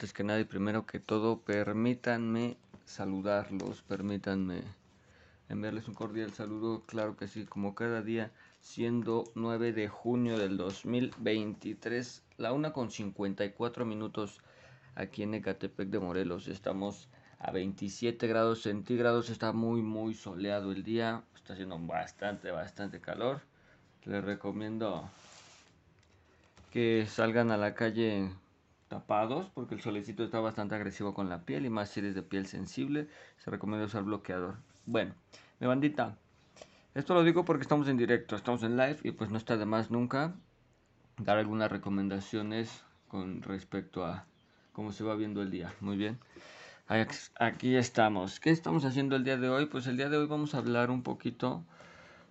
antes que nada y primero que todo, permítanme saludarlos, permítanme enviarles un cordial saludo, claro que sí, como cada día, siendo 9 de junio del 2023, la una con 54 minutos aquí en Ecatepec de Morelos. Estamos a 27 grados centígrados, está muy muy soleado el día, está haciendo bastante, bastante calor. Les recomiendo que salgan a la calle tapados porque el solecito está bastante agresivo con la piel y más si eres de piel sensible se recomienda usar bloqueador. Bueno mi bandita esto lo digo porque estamos en directo estamos en live y pues no está de más nunca dar algunas recomendaciones con respecto a cómo se va viendo el día. Muy bien. Aquí estamos. Qué estamos haciendo el día de hoy pues el día de hoy vamos a hablar un poquito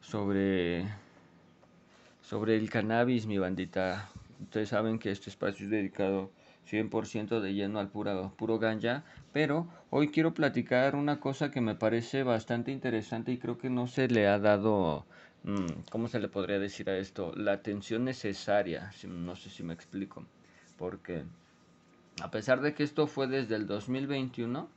sobre sobre el cannabis mi bandita. Ustedes saben que este espacio es dedicado 100% de lleno al puro, puro ganja, pero hoy quiero platicar una cosa que me parece bastante interesante y creo que no se le ha dado, mm, ¿cómo se le podría decir a esto? La atención necesaria, no sé si me explico, porque a pesar de que esto fue desde el 2021,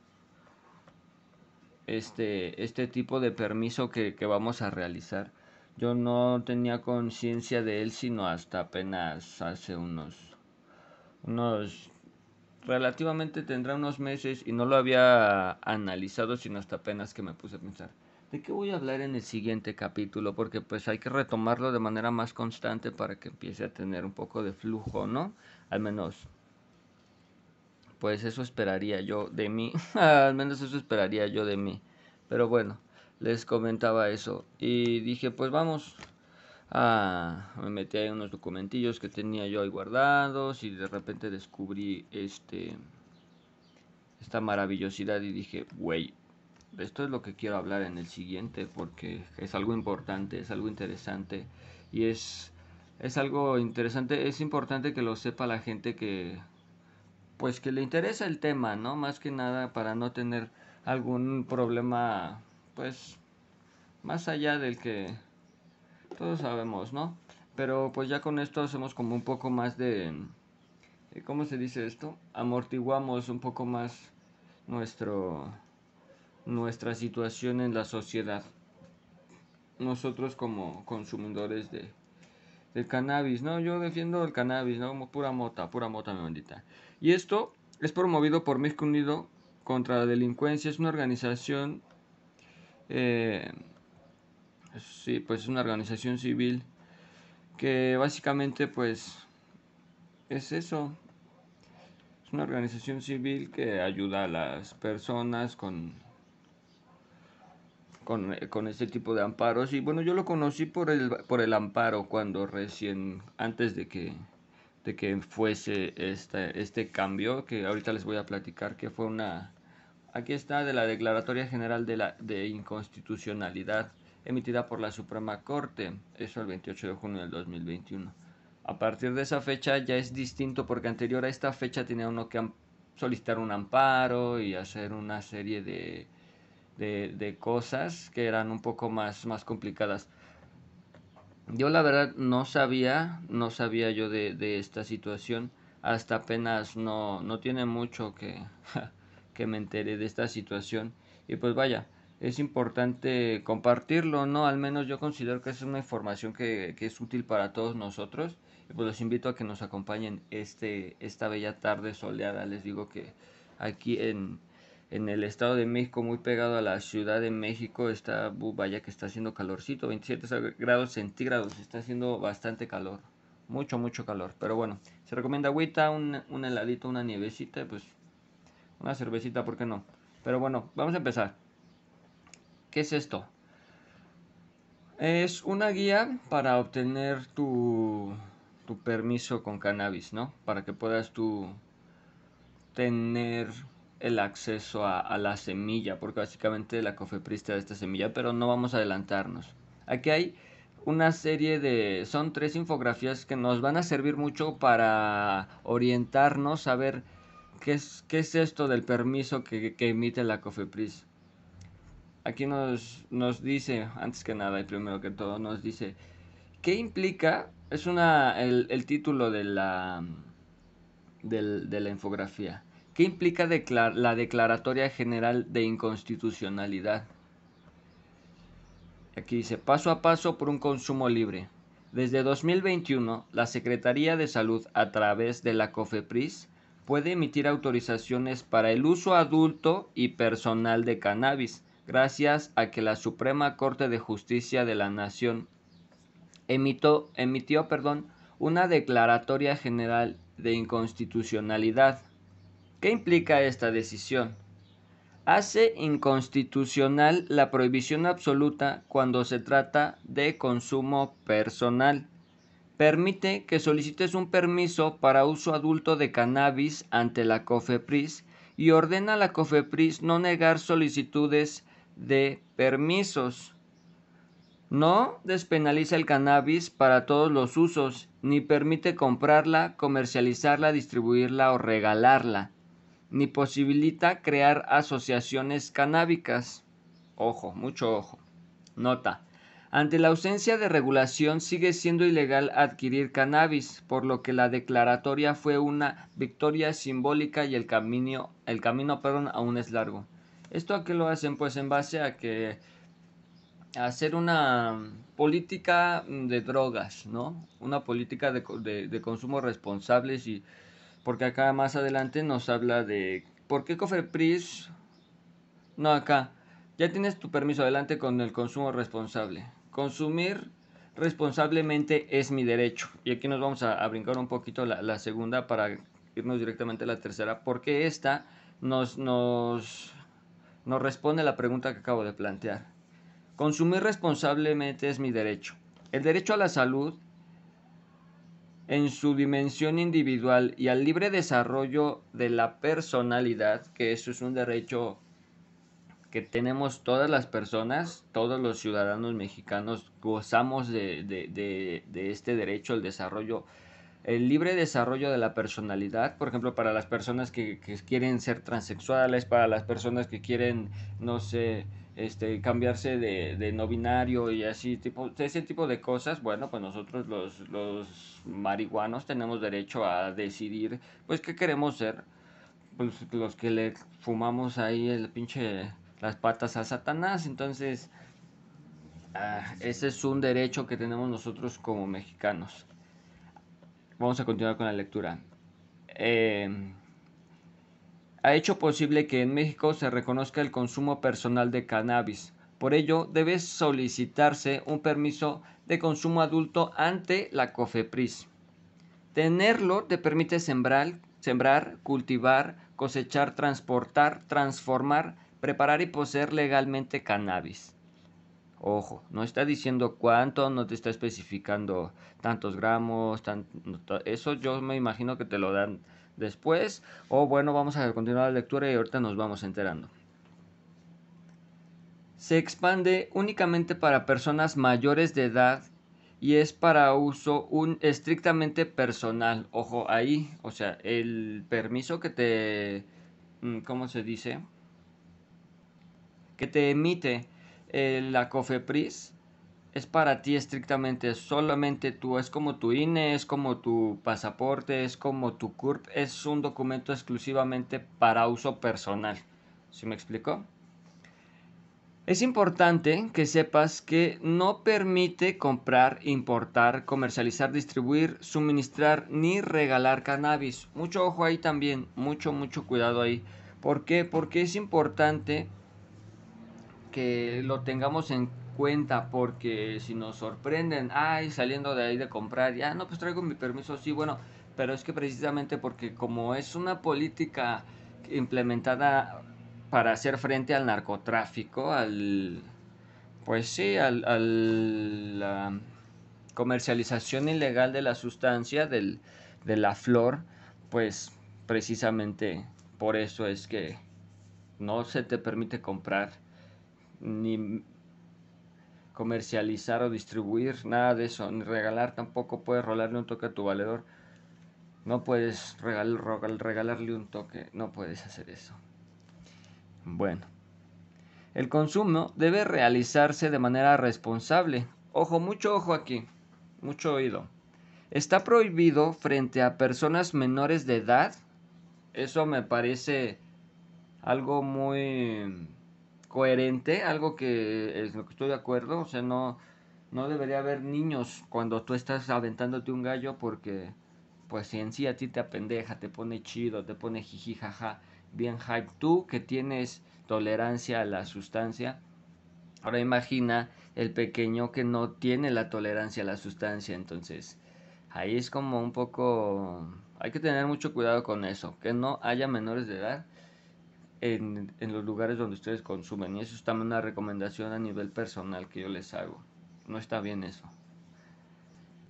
este, este tipo de permiso que, que vamos a realizar, yo no tenía conciencia de él sino hasta apenas hace unos unos relativamente tendrá unos meses y no lo había analizado sino hasta apenas que me puse a pensar de qué voy a hablar en el siguiente capítulo porque pues hay que retomarlo de manera más constante para que empiece a tener un poco de flujo no al menos pues eso esperaría yo de mí. Al menos eso esperaría yo de mí. Pero bueno les comentaba eso y dije pues vamos Ah, me metí ahí unos documentillos que tenía yo ahí guardados y de repente descubrí este esta maravillosidad y dije, güey, esto es lo que quiero hablar en el siguiente porque es algo importante, es algo interesante y es es algo interesante, es importante que lo sepa la gente que pues que le interesa el tema, ¿no? Más que nada para no tener algún problema pues más allá del que todos sabemos, ¿no? Pero pues ya con esto hacemos como un poco más de... Eh, ¿Cómo se dice esto? Amortiguamos un poco más nuestro, nuestra situación en la sociedad. Nosotros como consumidores de, cannabis, ¿no? Yo defiendo el cannabis, ¿no? Pura mota, pura mota, mi bendita. Y esto es promovido por México Unido contra la Delincuencia. Es una organización... Eh, sí, pues es una organización civil que básicamente pues es eso. Es una organización civil que ayuda a las personas con con, con este tipo de amparos y bueno yo lo conocí por el por el amparo cuando recién antes de que de que fuese este, este cambio que ahorita les voy a platicar que fue una aquí está de la declaratoria general de la de inconstitucionalidad emitida por la Suprema Corte, eso el 28 de junio del 2021. A partir de esa fecha ya es distinto porque anterior a esta fecha tenía uno que solicitar un amparo y hacer una serie de, de, cosas que eran un poco más, más complicadas. Yo la verdad no sabía, no sabía yo de, de esta situación hasta apenas no, no tiene mucho que, que me enteré de esta situación y pues vaya, es importante compartirlo, ¿no? Al menos yo considero que es una información que, es útil para todos nosotros. Y pues los invito a que nos acompañen este, esta bella tarde soleada. Les digo que aquí en, en el Estado de México, muy pegado a la Ciudad de México, está, vaya que está haciendo calorcito, 27 grados centígrados, está haciendo bastante calor. Mucho, mucho calor. Pero bueno, se recomienda agüita, un, un heladito, una nievecita, pues una cervecita, ¿por qué no? Pero bueno, vamos a empezar. ¿Qué es esto? Es una guía para obtener tu, permiso con cannabis, ¿no? Para que puedas tú tener el acceso a, la semilla, porque básicamente la cofepris te da esta semilla, pero no vamos a adelantarnos. Aquí hay una serie de... son tres infografías que nos van a servir mucho para orientarnos a ver qué es, qué es esto del permiso que, que emite la cofepris aquí nos, nos dice, antes que nada y primero que todo, nos dice, ¿qué implica? Es una, el, título de la, de la infografía. ¿Qué implica la Declaratoria General de Inconstitucionalidad? Aquí dice, paso a paso por un consumo libre. Desde 2021, la Secretaría de Salud, a través de la COFEPRIS, puede emitir autorizaciones para el uso adulto y personal de cannabis, gracias a que la Suprema Corte de Justicia de la Nación emitió, una declaratoria general de inconstitucionalidad. ¿Qué implica esta decisión? Hace inconstitucional la prohibición absoluta cuando se trata de consumo personal. Permite que solicites un permiso para uso adulto de cannabis ante la COFEPRIS y ordena a la COFEPRIS no negar solicitudes de permisos. No despenaliza el cannabis para todos los usos, ni permite comprarla, comercializarla, distribuirla o regalarla ni posibilita crear asociaciones canábicas. Ojo, mucho ojo. Nota. Ante la ausencia de regulación sigue siendo ilegal adquirir cannabis, por lo que la declaratoria fue una victoria simbólica y el camino, el camino perdón, aún es largo. ¿Esto a qué lo hacen? Pues en base a que hacer una política de drogas, ¿no? Una política de, de, de consumo responsables y porque acá más adelante nos habla de por qué Cofepris. No, acá. Ya tienes tu permiso adelante con el consumo responsable. Consumir responsablemente es mi derecho. Y aquí nos vamos a, brincar un poquito la, segunda para irnos directamente a la tercera. Porque esta nos, nos, nos responde la pregunta que acabo de plantear. Consumir responsablemente es mi derecho. El derecho a la salud en su dimensión individual y al libre desarrollo de la personalidad, que eso es un derecho que tenemos todas las personas, todos los ciudadanos mexicanos gozamos de, de, este derecho al desarrollo, el libre desarrollo de la personalidad, por ejemplo, para las personas que, quieren ser transexuales, para las personas que quieren, no sé, este, cambiarse de, de, no binario y así, tipo, ese tipo de cosas, bueno, pues nosotros los, los marihuanos tenemos derecho a decidir, pues, qué queremos ser. Pues los que le fumamos ahí el pinche, las patas a Satanás, entonces, ah, ese es un derecho que tenemos nosotros como mexicanos. Vamos a continuar con la lectura. Eh, ha hecho posible que en México se reconozca el consumo personal de cannabis. Por ello, debe solicitarse un permiso de consumo adulto ante la COFEPRIS. Tenerlo te permite sembrar, sembrar, cultivar, cosechar, transportar, transformar, preparar y poseer legalmente cannabis. Ojo, no está diciendo cuánto, no te está especificando tantos gramos, eso yo me imagino que te lo dan después. O bueno, vamos a continuar la lectura y ahorita nos vamos enterando. Se expande únicamente para personas mayores de edad y es para uso un estrictamente personal. Ojo ahí, o sea, el permiso que te mm, ¿cómo se dice? que te emite eh, la COFEPRIS es para ti estrictamente, solamente tú, es como tu INE, es como tu pasaporte, es como tu CURP, es un documento exclusivamente para uso personal. ¿Sí me explico? Es importante que sepas que no permite comprar, importar, comercializar, distribuir, suministrar ni regalar cannabis. Mucho ojo ahí también, mucho, mucho cuidado ahí. ¿Por qué? Porque es importante que lo tengamos en cuenta porque si nos sorprenden, ay, saliendo de ahí de comprar, ya no, pues traigo mi permiso, sí, bueno, pero es que precisamente porque como es una política implementada para hacer frente al narcotráfico, al, pues sí, al, al la comercialización ilegal de la sustancia, del, de la flor, pues precisamente por eso es que no se te permite comprar ni comercializar o distribuir, nada de eso, ni regalar tampoco puedes rolarle un toque a tu valedor. No puedes regalarle un toque, no puedes hacer eso. Bueno, el consumo debe realizarse de manera responsable. Ojo, mucho ojo aquí, mucho oído. Está prohibido frente a personas menores de edad Eso me parece algo muy coherente, algo que es lo que estoy de acuerdo, o sea, no, no debería haber niños cuando tú estás aventándote un gallo porque pues si en sí a ti te apendeja, te pone chido, te pone jiji jaja, bien hype, tú que tienes tolerancia a la sustancia, ahora imagina el pequeño que no tiene la tolerancia a la sustancia, entonces ahí es como un poco, hay que tener mucho cuidado con eso, que no haya menores de edad en, los lugares donde ustedes consumen. Y eso es también una recomendación a nivel personal que yo les hago. No está bien eso.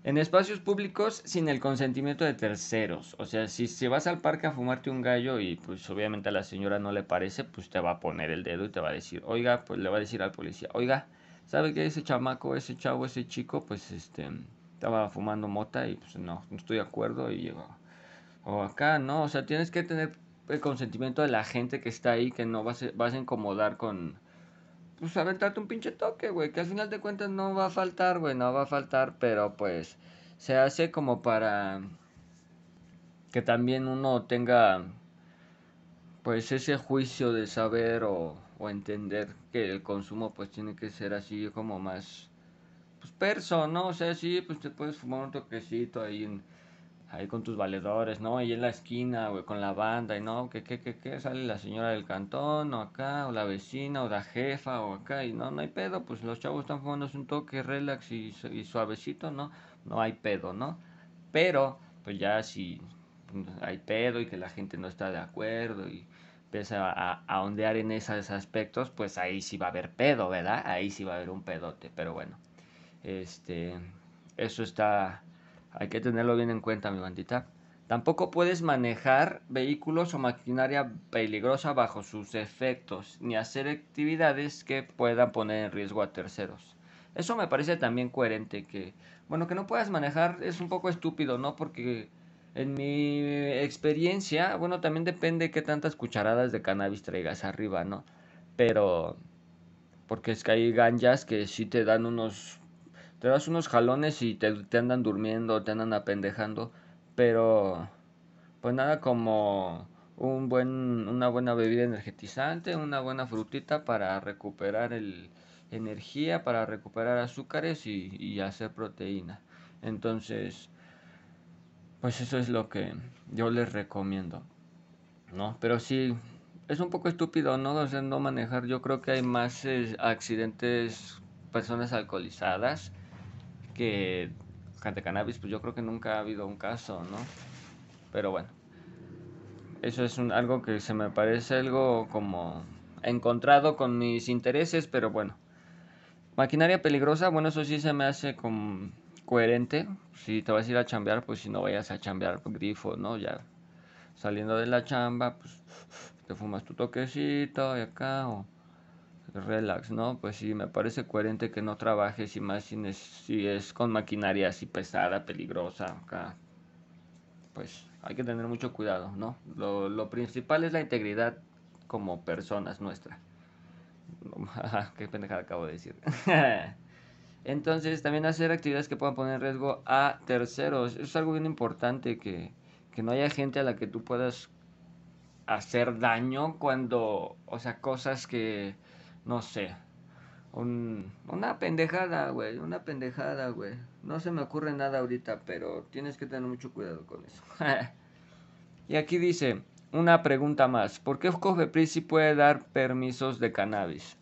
En espacios públicos sin el consentimiento de terceros. O sea, si, si vas al parque a fumarte un gallo y pues obviamente a la señora no le parece, pues te va a poner el dedo y te va a decir, oiga, pues le va a decir al policía, oiga, ¿sabe que ese chamaco, ese chavo, ese chico, pues este, estaba fumando mota y pues no, no estoy de acuerdo y o acá, ¿no? O sea, tienes que tener el consentimiento de la gente que está ahí, que no vas a, vas a incomodar con, pues aventarte un pinche toque, güey, que al final de cuentas no va a faltar, güey, no va a faltar, pero pues se hace como para que también uno tenga pues ese juicio de saber o, o entender que el consumo pues tiene que ser así como más pues perso, ¿no? O sea, sí, pues te puedes fumar un toquecito ahí en ahí con tus valedores, ¿no? Ahí en la esquina, güey, con la banda, y no, que, que, que, que, sale la señora del cantón, o acá, o la vecina, o la jefa, o acá, y no, no hay pedo, pues los chavos están fumándose un toque relax y, suavecito, ¿no? No hay pedo, ¿no? Pero, pues ya si hay pedo y que la gente no está de acuerdo y empieza a, a ondear en esos aspectos, pues ahí sí va a haber pedo, ¿verdad? Ahí sí va a haber un pedote, pero bueno, este, eso está hay que tenerlo bien en cuenta, mi bandita. Tampoco puedes manejar vehículos o maquinaria peligrosa bajo sus efectos, ni hacer actividades que puedan poner en riesgo a terceros. Eso me parece también coherente que, bueno, que no puedas manejar es un poco estúpido, ¿no? Porque en mi experiencia, bueno, también depende qué tantas cucharadas de cannabis traigas arriba, ¿no? Pero, porque es que hay ganjas que sí te dan unos te das unos jalones y te, andan durmiendo, te andan apendejando, pero pues nada como un buen, una buena bebida energetizante, una buena frutita para recuperar el energía, para recuperar azúcares y, y hacer proteína. Entonces, pues eso es lo que yo les recomiendo, ¿no? Pero sí, es un poco estúpido, ¿no? O manejar. Yo creo que hay más eh, accidentes, personas alcoholizadas que de cannabis, pues yo creo que nunca ha habido un caso, ¿no? Pero bueno, eso es un, algo que se me parece algo como encontrado con mis intereses, pero bueno. Maquinaria peligrosa, bueno, eso sí se me hace como coherente. Si te vas a ir a chambear, pues si no vayas a chambear grifo, ¿no? Ya saliendo de la chamba, pues te fumas tu toquecito y acá, o relax, ¿no? Pues sí, me parece coherente que no trabajes y más si, si es con maquinaria así pesada, peligrosa, acá. Pues hay que tener mucho cuidado, ¿no? Lo, lo principal es la integridad como personas nuestra. Qué pendejada acabo de decir. Entonces, también hacer actividades que puedan poner en riesgo a terceros. es algo bien importante que, que no haya gente a la que tú puedas hacer daño cuando, o sea, cosas que no sé, un, una pendejada, güey, una pendejada, güey. No se me ocurre nada ahorita, pero tienes que tener mucho cuidado con eso. y aquí dice, una pregunta más, ¿por qué Cofepris sí puede dar permisos de cannabis?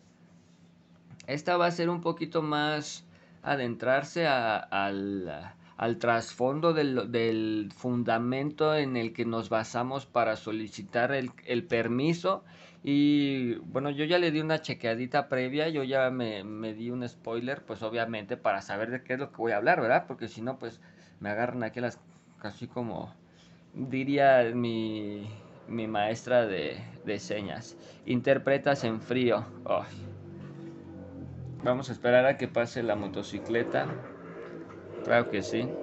Esta va a ser un poquito más adentrarse al, al trasfondo del, del, fundamento en el que nos basamos para solicitar el, el permiso y bueno, yo ya le di una chequeadita previa, yo ya me, di un spoiler, pues obviamente para saber de qué es lo que voy a hablar, ¿verdad? Porque si no, pues me agarran aquí las, casi como diría mi, mi maestra de, de, señas, interpretas en frío. Vamos a esperar a que pase la motocicleta. Claro que sí.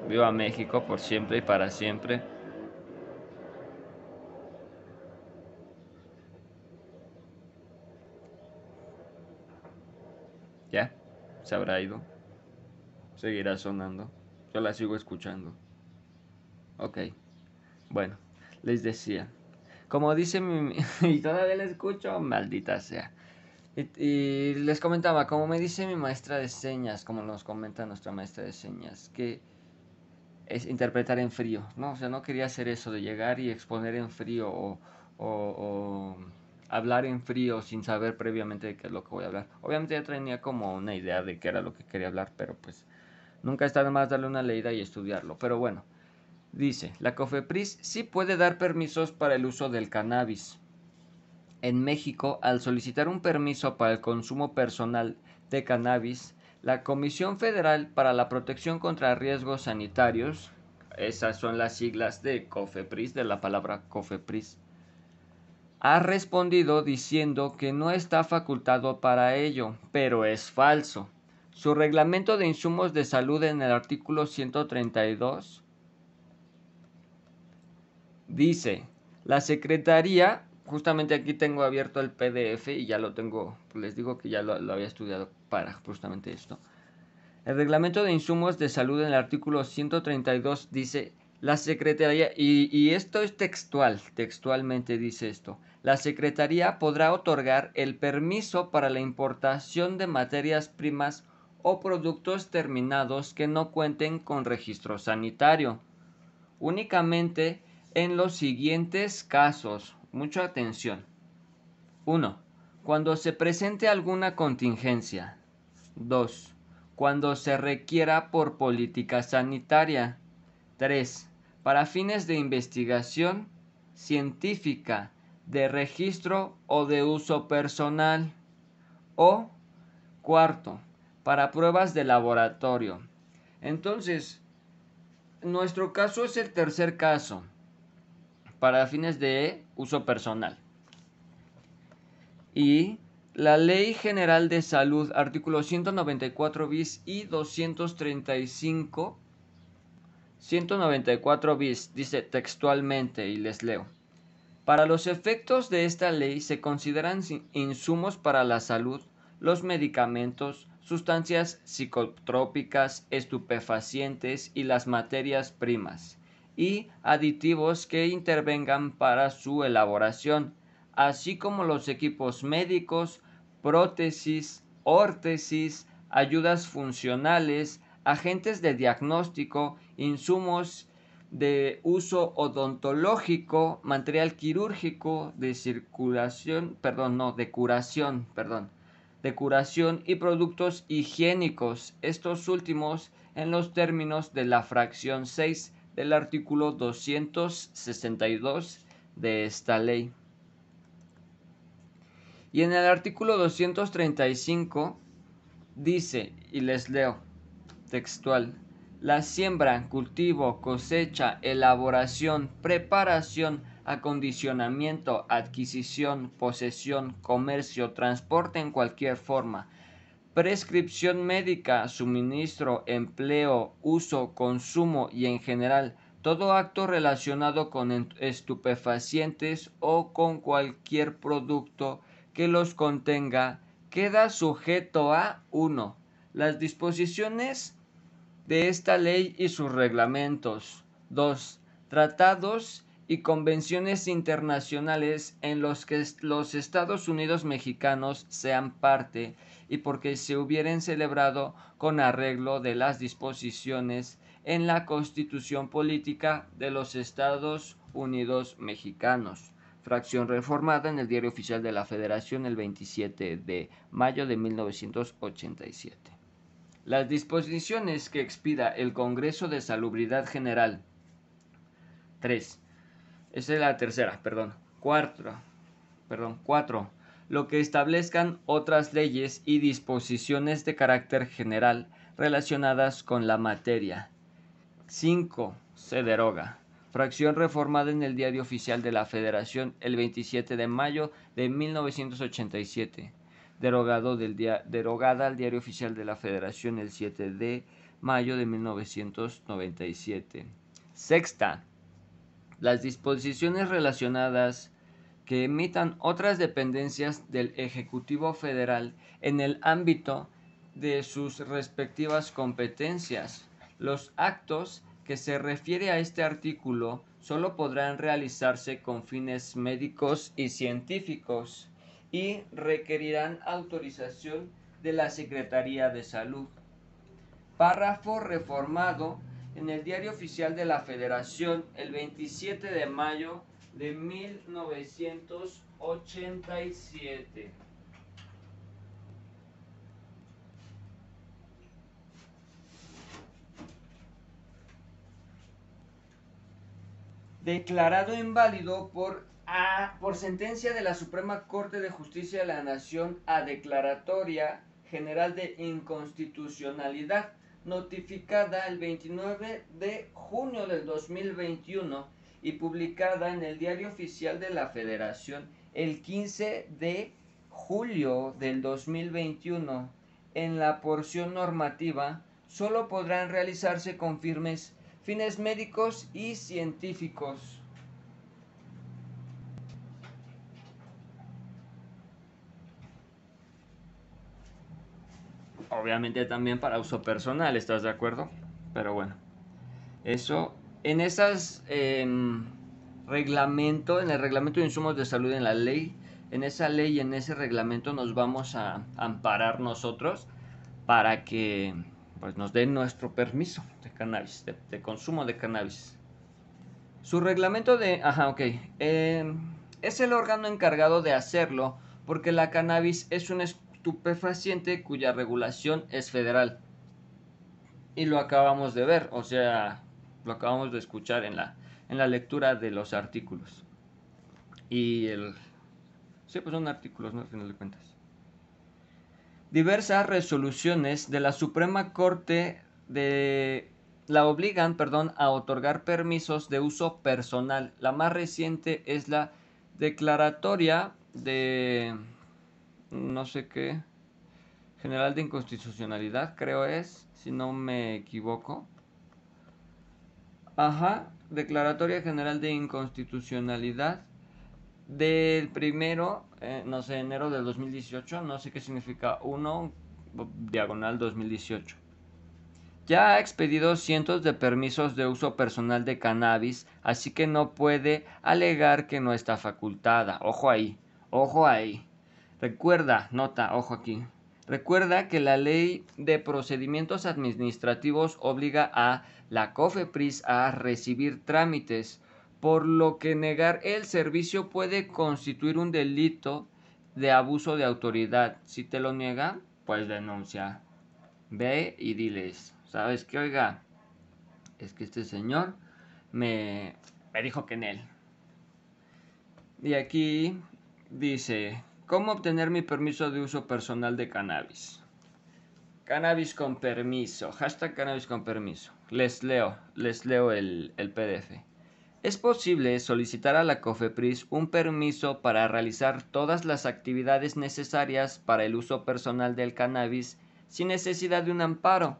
Viva México por siempre y para siempre. Ya, se habrá ido. Seguirá sonando. Yo la sigo escuchando. Ok. Bueno, les decía, como dice mi... y todavía le escucho, maldita sea. Y, les comentaba, como me dice mi maestra de señas, como nos comenta nuestra maestra de señas, que es interpretar en frío, ¿no? O sea, no quería hacer eso de llegar y exponer en frío o, o, hablar en frío sin saber previamente de qué es lo que voy a hablar. Obviamente ya tenía como una idea de qué era lo que quería hablar, pero pues nunca está de más darle una leída y estudiarlo. Pero bueno, dice, la COFEPRIS sí puede dar permisos para el uso del cannabis en México, al solicitar un permiso para el consumo personal de cannabis, la Comisión Federal para la Protección contra Riesgos Sanitarios, esas son las siglas de COFEPRIS, de la palabra COFEPRIS, ha respondido diciendo que no está facultado para ello, pero es falso. Su reglamento de insumos de salud en el artículo 132 dice, la Secretaría justamente aquí tengo abierto el PDF y ya lo tengo, les digo que ya lo, había estudiado para justamente esto. El reglamento de insumos de salud en el artículo 132 dice, la Secretaría, y, y esto es textual, textualmente dice esto, la Secretaría podrá otorgar el permiso para la importación de materias primas o productos terminados que no cuenten con registro sanitario, únicamente en los siguientes casos Mucha atención. 1. Cuando se presente alguna contingencia. 2. Cuando se requiera por política sanitaria. 3. Para fines de investigación científica, de registro o de uso personal. O cuarto, para pruebas de laboratorio. Entonces, nuestro caso es el tercer caso para fines de uso personal. Y la Ley General de Salud, artículo 194 bis y 235, 194 bis, dice textualmente y les leo. Para los efectos de esta ley se consideran insumos para la salud los medicamentos, sustancias psicotrópicas, estupefacientes y las materias primas y aditivos que intervengan para su elaboración, así como los equipos médicos, prótesis, órtesis, ayudas funcionales, agentes de diagnóstico, insumos de uso odontológico, material quirúrgico, de circulación, perdón, no, de curación, perdón, de curación y productos higiénicos, estos últimos en los términos de la fracción 6 del artículo 262 de esta ley. Y en el artículo 235 dice, y les leo textual, la siembra, cultivo, cosecha, elaboración, preparación, acondicionamiento, adquisición, posesión, comercio, transporte en cualquier forma, prescripción médica, suministro, empleo, uso, consumo y en general todo acto relacionado con estupefacientes o con cualquier producto que los contenga queda sujeto a 1. Las disposiciones de esta ley y sus reglamentos. 2. Tratados y convenciones internacionales en los que los Estados Unidos mexicanos sean parte y porque se hubieran celebrado con arreglo de las disposiciones en la Constitución Política de los Estados Unidos Mexicanos, fracción reformada en el Diario Oficial de la Federación el 27 de mayo de 1987. Las disposiciones que expida el Congreso de Salubridad General 3. Esa es la tercera, perdón. 4. Perdón, 4 lo que establezcan otras leyes y disposiciones de carácter general relacionadas con la materia. 5. Se deroga. Fracción reformada en el Diario Oficial de la Federación el 27 de mayo de 1987. Derogado del derogada al Diario Oficial de la Federación el 7 de mayo de 1997. Sexta. Las disposiciones relacionadas que emitan otras dependencias del Ejecutivo Federal en el ámbito de sus respectivas competencias. Los actos que se refiere a este artículo solo podrán realizarse con fines médicos y científicos y requerirán autorización de la Secretaría de Salud. Párrafo reformado en el Diario Oficial de la Federación el 27 de mayo de 1987. Declarado inválido por, por sentencia de la Suprema Corte de Justicia de la Nación a declaratoria general de inconstitucionalidad notificada el 29 de junio del 2021 y publicada en el Diario Oficial de la Federación el 15 de julio del 2021. En la porción normativa solo podrán realizarse con firmes fines médicos y científicos. obviamente también para uso personal, ¿estás de acuerdo? Pero bueno, eso, en esas reglamento, en el reglamento de insumos de salud en la ley, en esa ley, en ese reglamento nos vamos a amparar nosotros para que pues, nos den nuestro permiso de cannabis, de, consumo de cannabis. Su reglamento de, ajá, ok, em, es el órgano encargado de hacerlo porque la cannabis es un estupefaciente cuya regulación es federal. Y lo acabamos de ver, o sea, lo acabamos de escuchar en la, en la lectura de los artículos. Y el... Sí, pues son artículos, ¿no? Al final de cuentas. Diversas resoluciones de la Suprema Corte de la obligan, perdón, a otorgar permisos de uso personal. La más reciente es la declaratoria de no sé qué, general de inconstitucionalidad, creo es, si no me equivoco. Ajá, declaratoria general de inconstitucionalidad del primero, eh, no sé, enero del 2018, no sé qué significa 1, diagonal 2018. Ya ha expedido cientos de permisos de uso personal de cannabis, así que no puede alegar que no está facultada. Ojo ahí, ojo ahí. Recuerda, nota, ojo aquí. Recuerda que la ley de procedimientos administrativos obliga a la COFEPRIS a recibir trámites, por lo que negar el servicio puede constituir un delito de abuso de autoridad. Si te lo niega, pues denuncia. Ve y diles, ¿sabes qué? Oiga, es que este señor me, me dijo que en él. Y aquí dice, ¿Cómo obtener mi permiso de uso personal de cannabis? Cannabis con permiso. Hashtag cannabis con permiso. Les leo, les leo el, el PDF. Es posible solicitar a la COFEPRIS un permiso para realizar todas las actividades necesarias para el uso personal del cannabis sin necesidad de un amparo.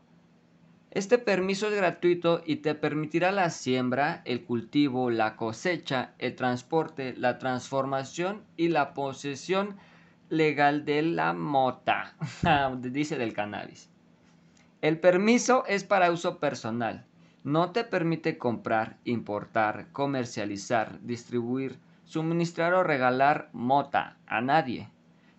Este permiso es gratuito y te permitirá la siembra, el cultivo, la cosecha, el transporte, la transformación y la posesión legal de la mota, dice del cannabis. El permiso es para uso personal. No te permite comprar, importar, comercializar, distribuir, suministrar o regalar mota a nadie.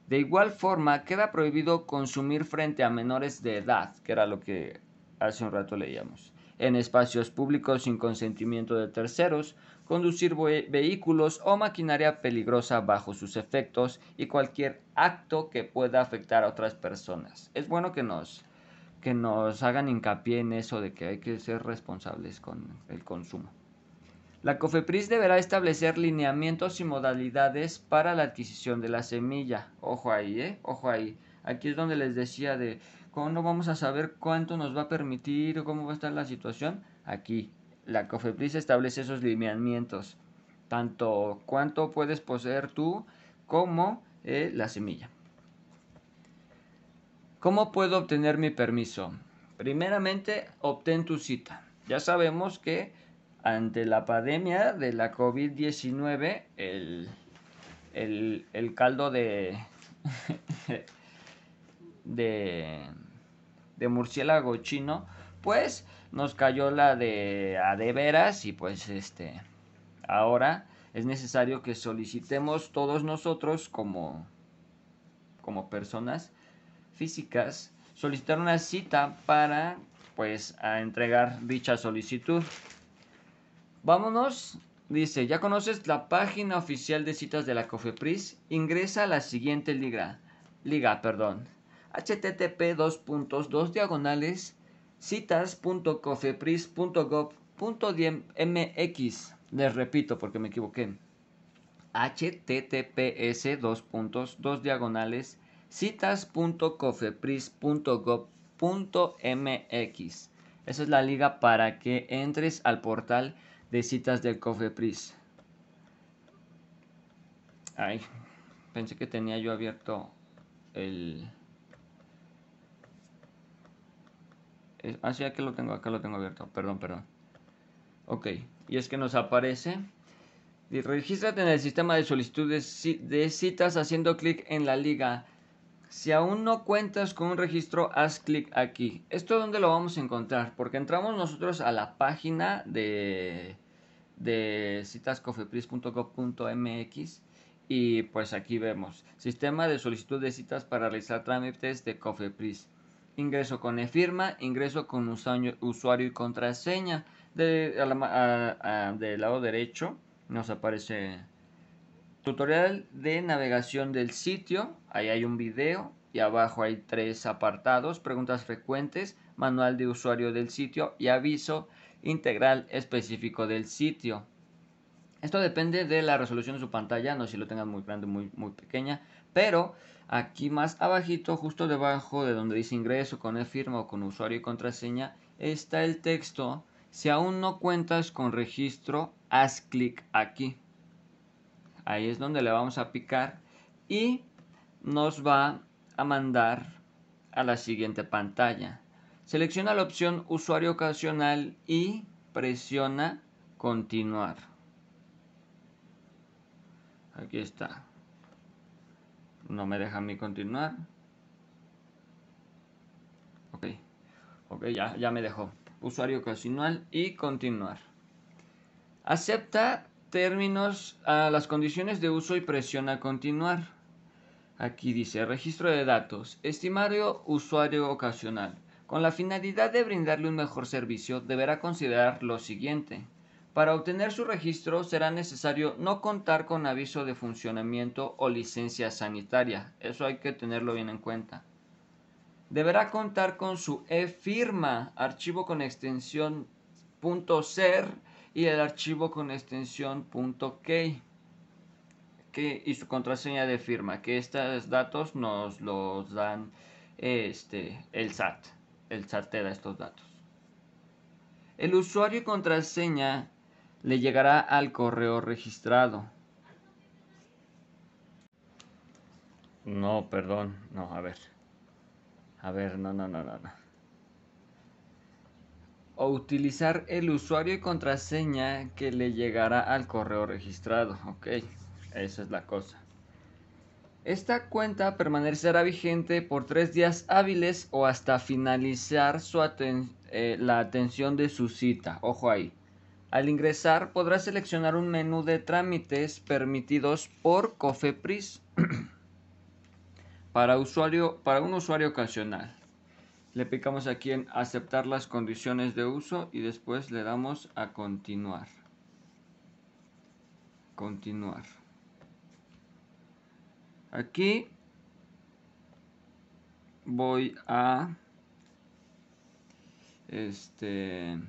De igual forma, queda prohibido consumir frente a menores de edad, que era lo que hace un rato leíamos. En espacios públicos sin consentimiento de terceros, conducir vehículos o maquinaria peligrosa bajo sus efectos y cualquier acto que pueda afectar a otras personas. Es bueno que nos, que nos hagan hincapié en eso de que hay que ser responsables con el consumo. La COFEPRIS deberá establecer lineamientos y modalidades para la adquisición de la semilla. Ojo ahí, ¿eh? Ojo ahí. Aquí es donde les decía de ¿Cómo vamos a saber cuánto nos va a permitir o cómo va a estar la situación? Aquí, la COFEPRIS establece esos lineamientos, tanto cuánto puedes poseer tú como eh, la semilla. ¿Cómo puedo obtener mi permiso? Primeramente, obtén tu cita. Ya sabemos que ante la pandemia de la COVID-19, el, el caldo de, de de murciélago chino, pues nos cayó la de a de veras y pues este Ahora es necesario que solicitemos todos nosotros como, como personas físicas solicitar una cita para pues a entregar dicha solicitud. Vámonos, dice, ¿ya conoces la página oficial de citas de la COFEPRIS? Ingresa a la siguiente liga, liga, perdón, http dos puntos dos diagonales citas.cofepris.gov.mx les repito porque me equivoqué. https dos puntos dos diagonales citas.cofepris.gov.mx. Esa es la liga para que entres al portal de citas del Cofepris. Ay, pensé que tenía yo abierto el... Ah, sí, aquí lo tengo, acá lo tengo abierto. Perdón, perdón. Ok, y es que nos aparece. Regístrate en el sistema de solicitudes de citas haciendo clic en la liga. Si aún no cuentas con un registro, haz clic aquí. ¿Esto dónde lo vamos a encontrar? Porque entramos nosotros a la página de, de y pues aquí vemos Sistema de solicitud de citas para realizar trámites de Cofepris. Ingreso con e-firma, ingreso con usuario y contraseña de, del lado derecho nos aparece tutorial de navegación del sitio. Ahí hay un video y abajo hay tres apartados, preguntas frecuentes, manual de usuario del sitio y aviso integral específico del sitio. Esto depende de la resolución de su pantalla, no si lo tengan muy grande o muy, muy pequeña, pero aquí más abajito, justo debajo de donde dice ingreso con e-firma o con usuario y contraseña, está el texto si aún no cuentas con registro, haz clic aquí. Ahí es donde le vamos a picar y nos va a mandar a la siguiente pantalla. Selecciona la opción usuario ocasional y presiona continuar. Aquí está. No me deja a mí continuar. Ok. Ok, ya, ya me dejó usuario ocasional y continuar. Acepta términos a las condiciones de uso y presiona continuar. Aquí dice registro de datos, estimario usuario ocasional. Con la finalidad de brindarle un mejor servicio, deberá considerar lo siguiente. Para obtener su registro será necesario no contar con aviso de funcionamiento o licencia sanitaria. Eso hay que tenerlo bien en cuenta deberá contar con su e-firma, archivo con extensión .ser y el archivo con extensión .key que, y su contraseña de firma, que estos datos nos los dan este, el SAT. El SAT te da estos datos. El usuario y contraseña le llegará al correo registrado. No, perdón, no, a ver. A ver, no, no, no, no, no. O utilizar el usuario y contraseña que le llegará al correo registrado. Ok, esa es la cosa. Esta cuenta permanecerá vigente por tres días hábiles o hasta finalizar su eh, la atención de su cita. Ojo ahí. Al ingresar podrá seleccionar un menú de trámites permitidos por Cofepris. Para, usuario, para un usuario ocasional. Le picamos aquí en aceptar las condiciones de uso y después le damos a continuar. Continuar. Aquí voy a este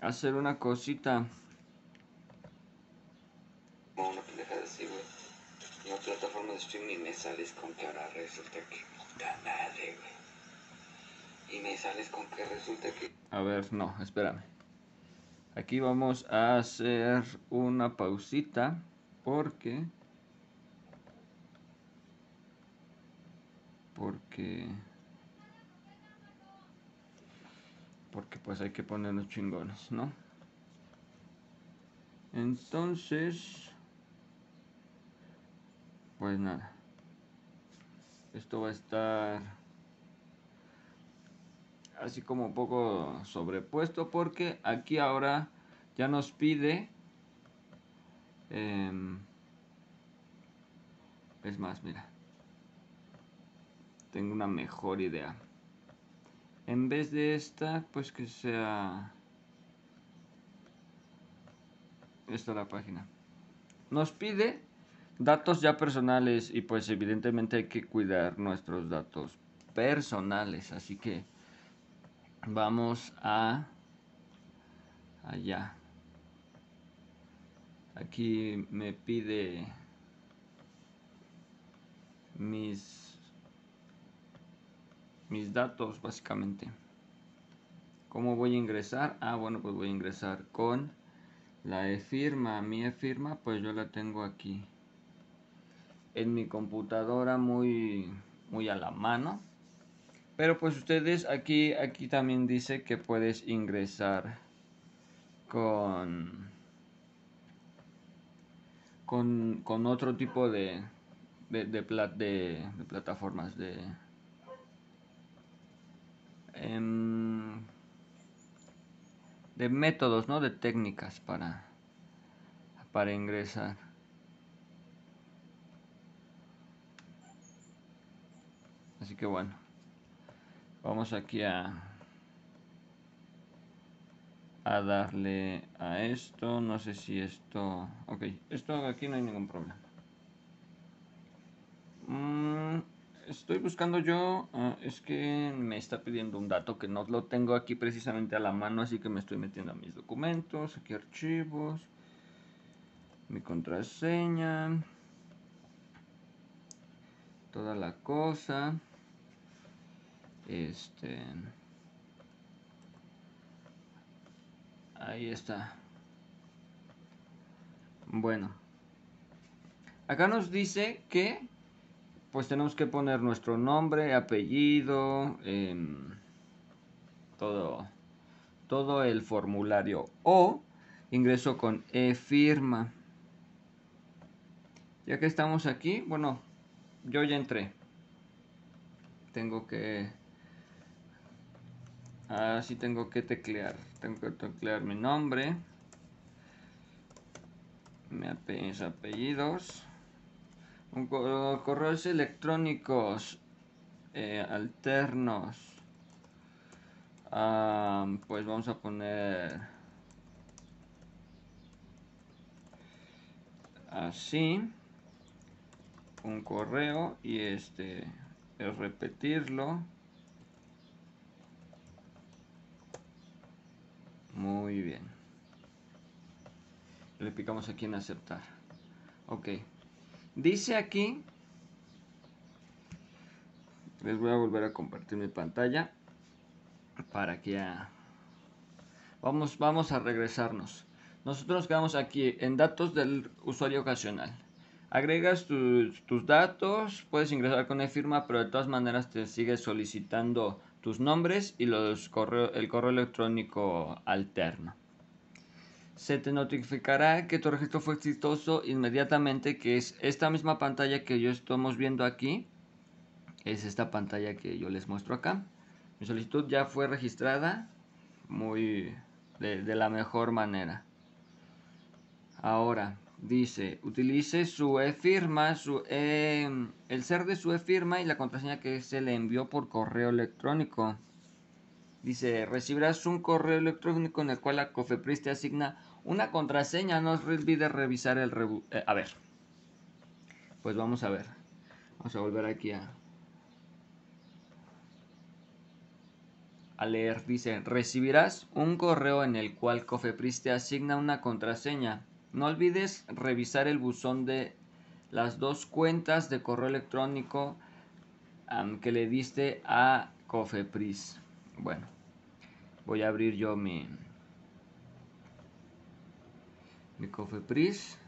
hacer una cosita plataforma de streaming me sales con que ahora resulta que puta madre, güey. Y me sales con que resulta que... A ver, no, espérame. Aquí vamos a hacer una pausita porque... Porque... Porque pues hay que ponernos chingones, ¿no? Entonces pues nada. Esto va a estar así como un poco sobrepuesto porque aquí ahora ya nos pide em, es más mira. Tengo una mejor idea en vez de esta pues que sea esta la página. Nos pide datos ya personales y pues evidentemente hay que cuidar nuestros datos personales. Así que vamos a allá. Aquí me pide mis mis datos básicamente. Cómo voy a ingresar ah bueno pues voy a ingresar con la e firma mi e firma pues yo la tengo aquí en mi computadora muy muy a la mano. Pero pues ustedes aquí, aquí también dice que puedes ingresar con, con, otro tipo de, de, de, plataformas, de, em, de métodos, ¿no? De técnicas para, para ingresar. Así que bueno. Vamos aquí a, a darle a esto. No sé si esto... Ok, esto aquí no hay ningún problema. Mm, estoy buscando yo... Ah, es que me está pidiendo un dato que no lo tengo aquí precisamente a la mano. Así que me estoy metiendo a mis documentos. Aquí archivos. Mi contraseña. Toda la cosa. Este. Ahí está. Bueno. Acá nos dice que pues tenemos que poner nuestro nombre, apellido, em, todo, todo el formulario o ingreso con e-firma. Ya que estamos aquí, bueno, yo ya entré. Tengo que Así tengo que teclear. Tengo que teclear mi nombre. Mis apellidos. Correos electrónicos eh, alternos. pues vamos a poner así un correo y este es repetirlo Muy bien. Le picamos aquí en aceptar. Ok. Dice aquí. Les voy a volver a compartir mi pantalla. Para que ya... Vamos, vamos a regresarnos. Nosotros nos quedamos aquí en datos del usuario ocasional. Agregas tus, tus datos, puedes ingresar con e-firma, pero de todas maneras te sigue solicitando tus nombres y los correo, el correo electrónico alterno. Se te notificará que tu registro fue exitoso inmediatamente, que es esta misma pantalla que yo estamos viendo aquí. Es esta pantalla que yo les muestro acá. Mi solicitud ya fue registrada muy de, la mejor manera. Ahora, dice, utilice su e-firma, su e, el ser de su e-firma y la contraseña que se le envió por correo electrónico. Dice, recibirás un correo electrónico en el cual la COFEPRIS te asigna una contraseña. No olvides revisar el... Eh, a ver. Pues vamos a ver. Vamos a volver aquí a... A leer. Dice, recibirás un correo en el cual COFEPRIS te asigna una contraseña. No olvides revisar el buzón de las dos cuentas de correo electrónico que le diste a Cofepris. Bueno, voy a abrir yo mi, mi Cofepris.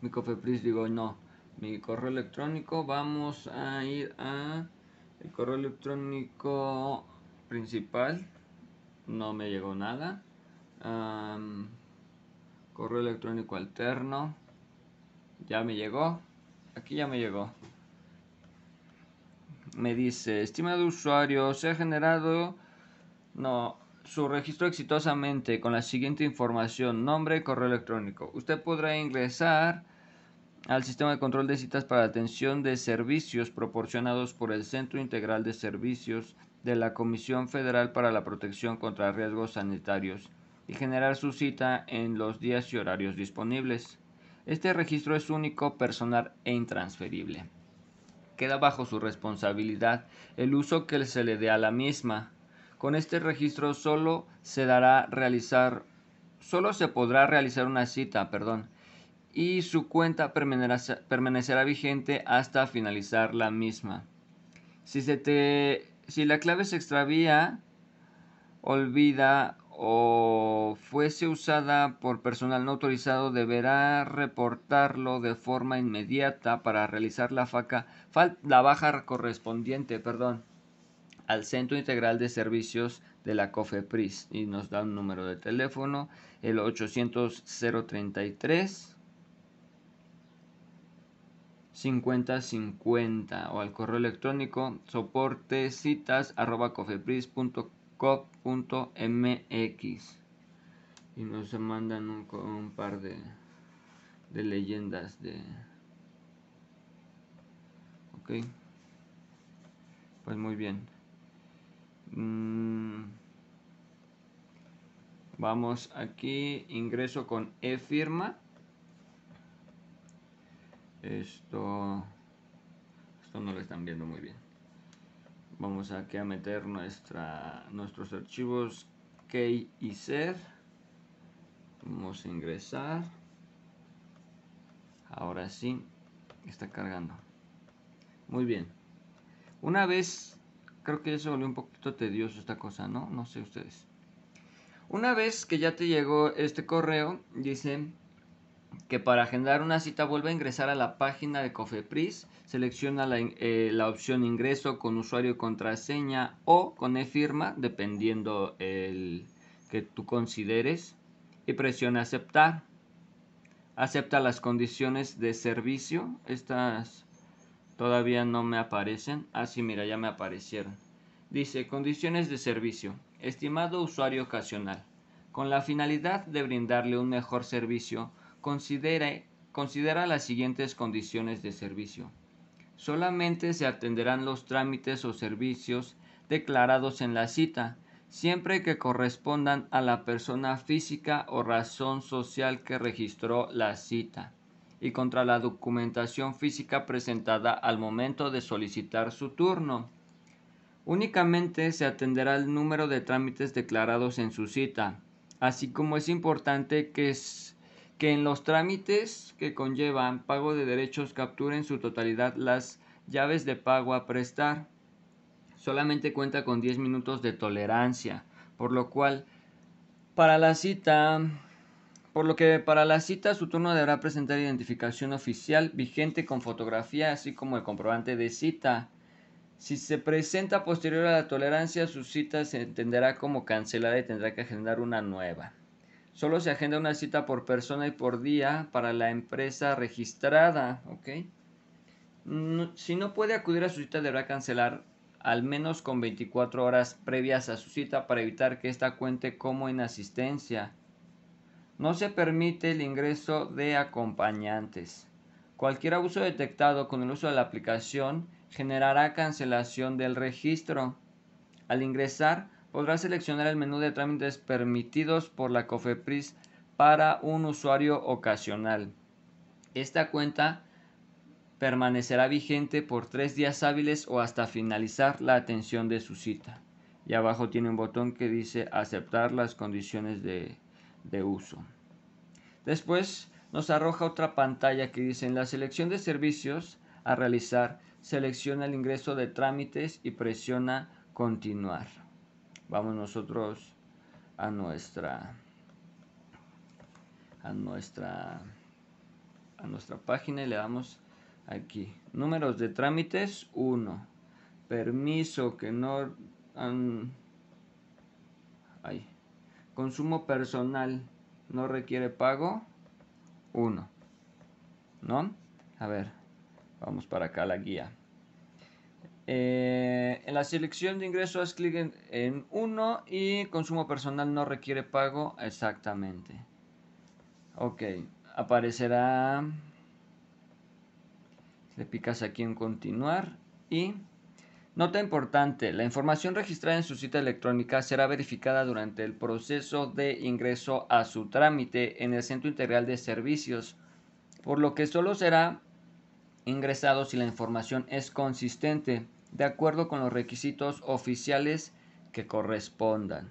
Mi Cofepris digo no. Mi correo electrónico. Vamos a ir a el correo electrónico principal. No me llegó nada correo electrónico alterno ya me llegó aquí ya me llegó me dice estimado usuario se ha generado No, su registro exitosamente con la siguiente información, nombre y correo electrónico. Usted podrá ingresar al sistema de control de citas para atención de servicios proporcionados por el Centro Integral de Servicios de la Comisión Federal para la Protección contra Riesgos Sanitarios y generar su cita en los días y horarios disponibles. Este registro es único, personal e intransferible. Queda bajo su responsabilidad el uso que se le dé a la misma. Con este registro solo se dará realizar solo se podrá realizar una cita, perdón, y su cuenta permanecerá, vigente hasta finalizar la misma. Si, se te, si la clave se extravía, olvida o fuese usada por personal no autorizado, deberá reportarlo de forma inmediata para realizar la, faca, la baja correspondiente perdón, al Centro Integral de Servicios de la COFEPRIS y nos da un número de teléfono, el 800 033 5050 o al correo electrónico soportecitas arroba mx y nos mandan un, par de, de leyendas de ok pues muy bien. Vamos aquí ingreso con e firma esto, esto no lo están viendo muy bien. Vamos aquí a meter nuestra, nuestros archivos key y ser. Vamos a ingresar. Ahora sí, está cargando. Muy bien. Una vez, creo que se volvió un poquito tedioso esta cosa, ¿no? No sé ustedes. Una vez que ya te llegó este correo, dice que para agendar una cita vuelve a ingresar a la página de Cofepris, selecciona eh, la, opción ingreso con usuario y contraseña o con e-firma, dependiendo el que tú consideres, y presiona aceptar. Acepta las condiciones de servicio. Estas todavía no me aparecen. Ah, sí, mira, ya me aparecieron. Dice, condiciones de servicio. Estimado usuario ocasional. Con la finalidad de brindarle un mejor servicio, considera las siguientes condiciones de servicio. Solamente se atenderán los trámites o servicios declarados en la cita, siempre que correspondan a la persona física o razón social que registró la cita, y contra la documentación física presentada al momento de solicitar su turno. Únicamente se atenderá el número de trámites declarados en su cita, así como es importante que que en los trámites que conllevan pago de derechos capturen su totalidad las llaves de pago a prestar. Solamente cuenta con 10 minutos de tolerancia, por lo cual para la cita por lo que para la cita su turno deberá presentar identificación oficial vigente con fotografía así como el comprobante de cita. Si se presenta posterior a la tolerancia, su cita se entenderá como cancelada y tendrá que agendar una nueva. Solo se agenda una cita por persona y por día para la empresa registrada, ¿ok? si no puede acudir a su cita deberá cancelar al menos con 24 horas previas a su cita para evitar que ésta cuente como inasistencia. No se permite el ingreso de acompañantes. Cualquier abuso detectado con el uso de la aplicación generará cancelación del registro. Al ingresar, podrá seleccionar el menú de trámites permitidos por la COFEPRIS para un usuario ocasional. Esta cuenta permanecerá vigente por tres días hábiles o hasta finalizar la atención de su cita. Y abajo tiene un botón que dice aceptar las condiciones de, de uso. Después nos arroja otra pantalla que dice en la selección de servicios a realizar, selecciona el ingreso de trámites y presiona continuar vamos nosotros a nuestra a nuestra a nuestra página y le damos aquí. Números de trámites 1 permiso que no ay, consumo personal no requiere pago 1 ¿no? a ver vamos para acá la guía Eh, en la selección de ingresos haz clic en 1 y consumo personal no requiere pago exactamente. Ok, aparecerá... Le picas aquí en continuar y... Nota importante, la información registrada en su cita electrónica será verificada durante el proceso de ingreso a su trámite en el Centro Integral de Servicios, por lo que solo será ingresado si la información es consistente, de acuerdo con los requisitos oficiales que correspondan.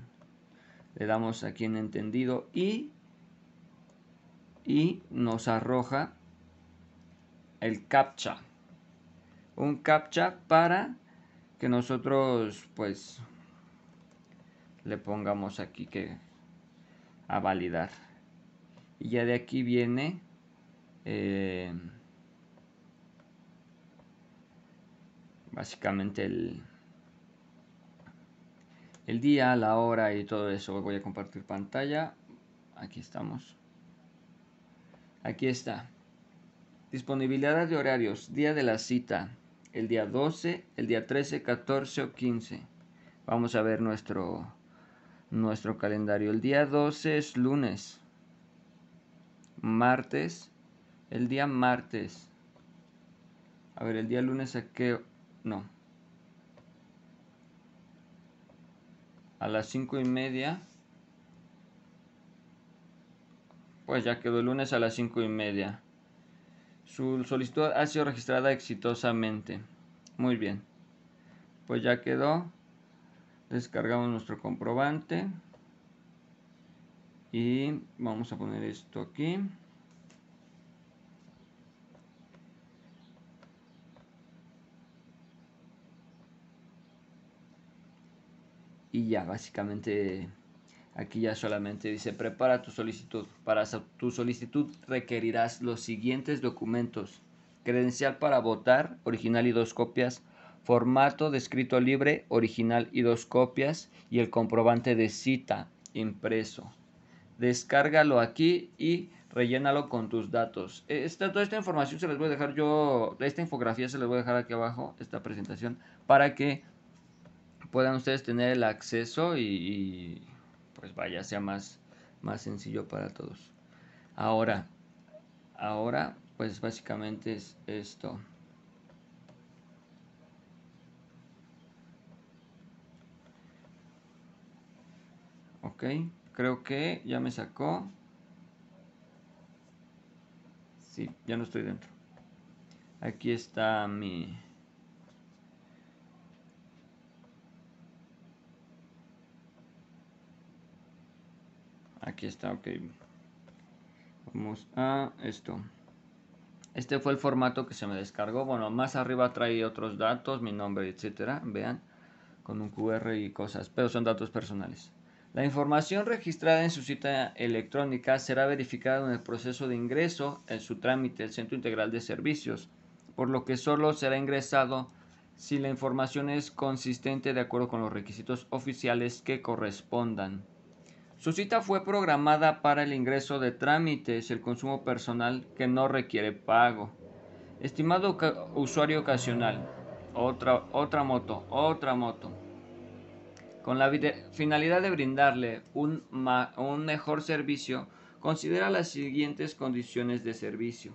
Le damos aquí en entendido y, y nos arroja el captcha. Un captcha para que nosotros pues le pongamos aquí que a validar. Y ya de aquí viene eh, básicamente el el día la hora y todo eso. Voy a compartir pantalla. Aquí estamos. Aquí está. Disponibilidad de horarios día de la cita el día 12, el día 13, 14 o 15. Vamos a ver nuestro, nuestro calendario. El día 12 es lunes. Martes. El día martes. A ver, el día lunes a qué... No. A las 5 y media. Pues ya quedó el lunes a las 5 y media. Su solicitud ha sido registrada exitosamente. Muy bien. Pues ya quedó. Descargamos nuestro comprobante. Y vamos a poner esto aquí. Y ya, básicamente Aquí ya solamente dice prepara tu solicitud. Para tu solicitud requerirás los siguientes documentos. Credencial para votar, original y dos copias. Formato de escrito libre, original y dos copias. Y el comprobante de cita impreso. Descárgalo aquí y rellénalo con tus datos. Esta, toda esta información se les voy a dejar yo, esta infografía se les voy a dejar aquí abajo, esta presentación, para que puedan ustedes tener el acceso y pues vaya, sea más, más sencillo para todos. Ahora, ahora, pues básicamente es esto. Ok, creo que ya me sacó. Sí, ya no estoy dentro. Aquí está mi... Aquí está, ok. Vamos a esto. Este fue el formato que se me descargó. Bueno, más arriba trae otros datos, mi nombre, etcétera. Vean, con un QR y cosas, pero son datos personales. La información registrada en su cita electrónica será verificada en el proceso de ingreso en su trámite, el Centro Integral de Servicios, por lo que solo será ingresado si la información es consistente de acuerdo con los requisitos oficiales que correspondan. Su cita fue programada para el ingreso de trámites y el consumo personal que no requiere pago. Estimado usuario ocasional, otra, otra moto, otra moto. Con la finalidad de brindarle un, un mejor servicio, considera las siguientes condiciones de servicio.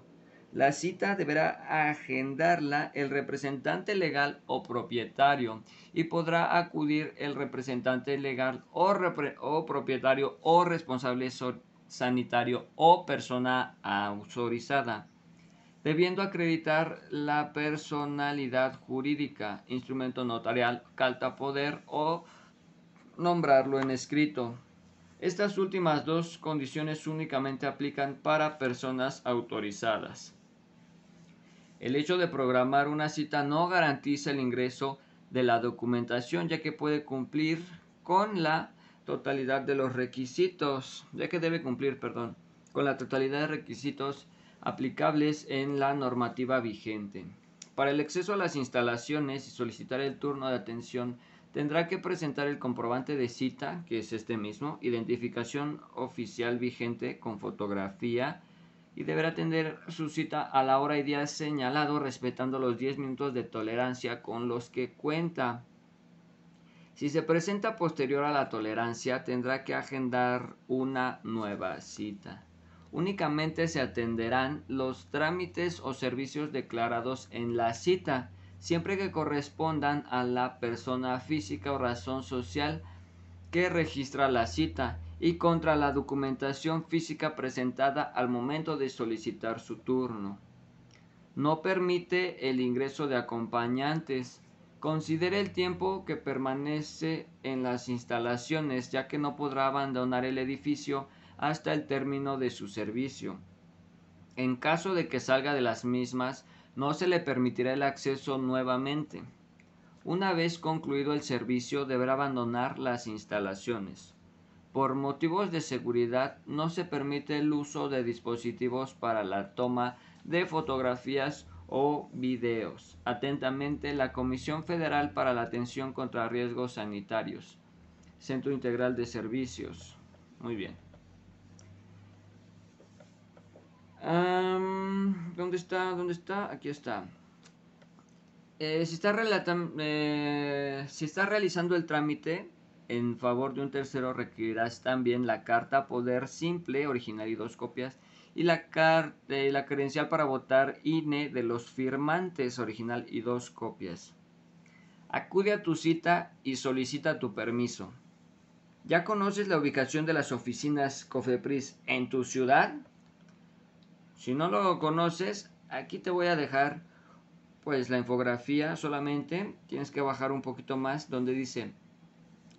La cita deberá agendarla el representante legal o propietario y podrá acudir el representante legal o, propietario o responsable sanitario o persona autorizada, debiendo acreditar la personalidad jurídica, instrumento notarial, carta poder o nombrarlo en escrito. Estas últimas dos condiciones únicamente aplican para personas autorizadas. El hecho de programar una cita no garantiza el ingreso de la documentación ya que puede cumplir con la totalidad de los requisitos, ya que debe cumplir, perdón, con la totalidad de requisitos aplicables en la normativa vigente. Para el acceso a las instalaciones y solicitar el turno de atención, tendrá que presentar el comprobante de cita, que es este mismo, identificación oficial vigente con fotografía y deberá atender su cita a la hora y día señalado respetando los 10 minutos de tolerancia con los que cuenta. Si se presenta posterior a la tolerancia, tendrá que agendar una nueva cita. Únicamente se atenderán los trámites o servicios declarados en la cita, siempre que correspondan a la persona física o razón social que registra la cita y contra la documentación física presentada al momento de solicitar su turno. No permite el ingreso de acompañantes. Considere el tiempo que permanece en las instalaciones, ya que no podrá abandonar el edificio hasta el término de su servicio. En caso de que salga de las mismas, no se le permitirá el acceso nuevamente. Una vez concluido el servicio, deberá abandonar las instalaciones. Por motivos de seguridad no se permite el uso de dispositivos para la toma de fotografías o videos. Atentamente, la Comisión Federal para la Atención contra Riesgos Sanitarios. Centro Integral de Servicios. Muy bien. ¿Dónde está? ¿Dónde está? Aquí está. Eh, eh, si está realizando el trámite, en favor de un tercero requerirás también la carta poder simple, original y dos copias, y la, la credencial para votar INE de los firmantes, original y dos copias. Acude a tu cita y solicita tu permiso. ¿Ya conoces la ubicación de las oficinas COFEPRIS en tu ciudad? Si no lo conoces, aquí te voy a dejar pues la infografía solamente. Tienes que bajar un poquito más donde dice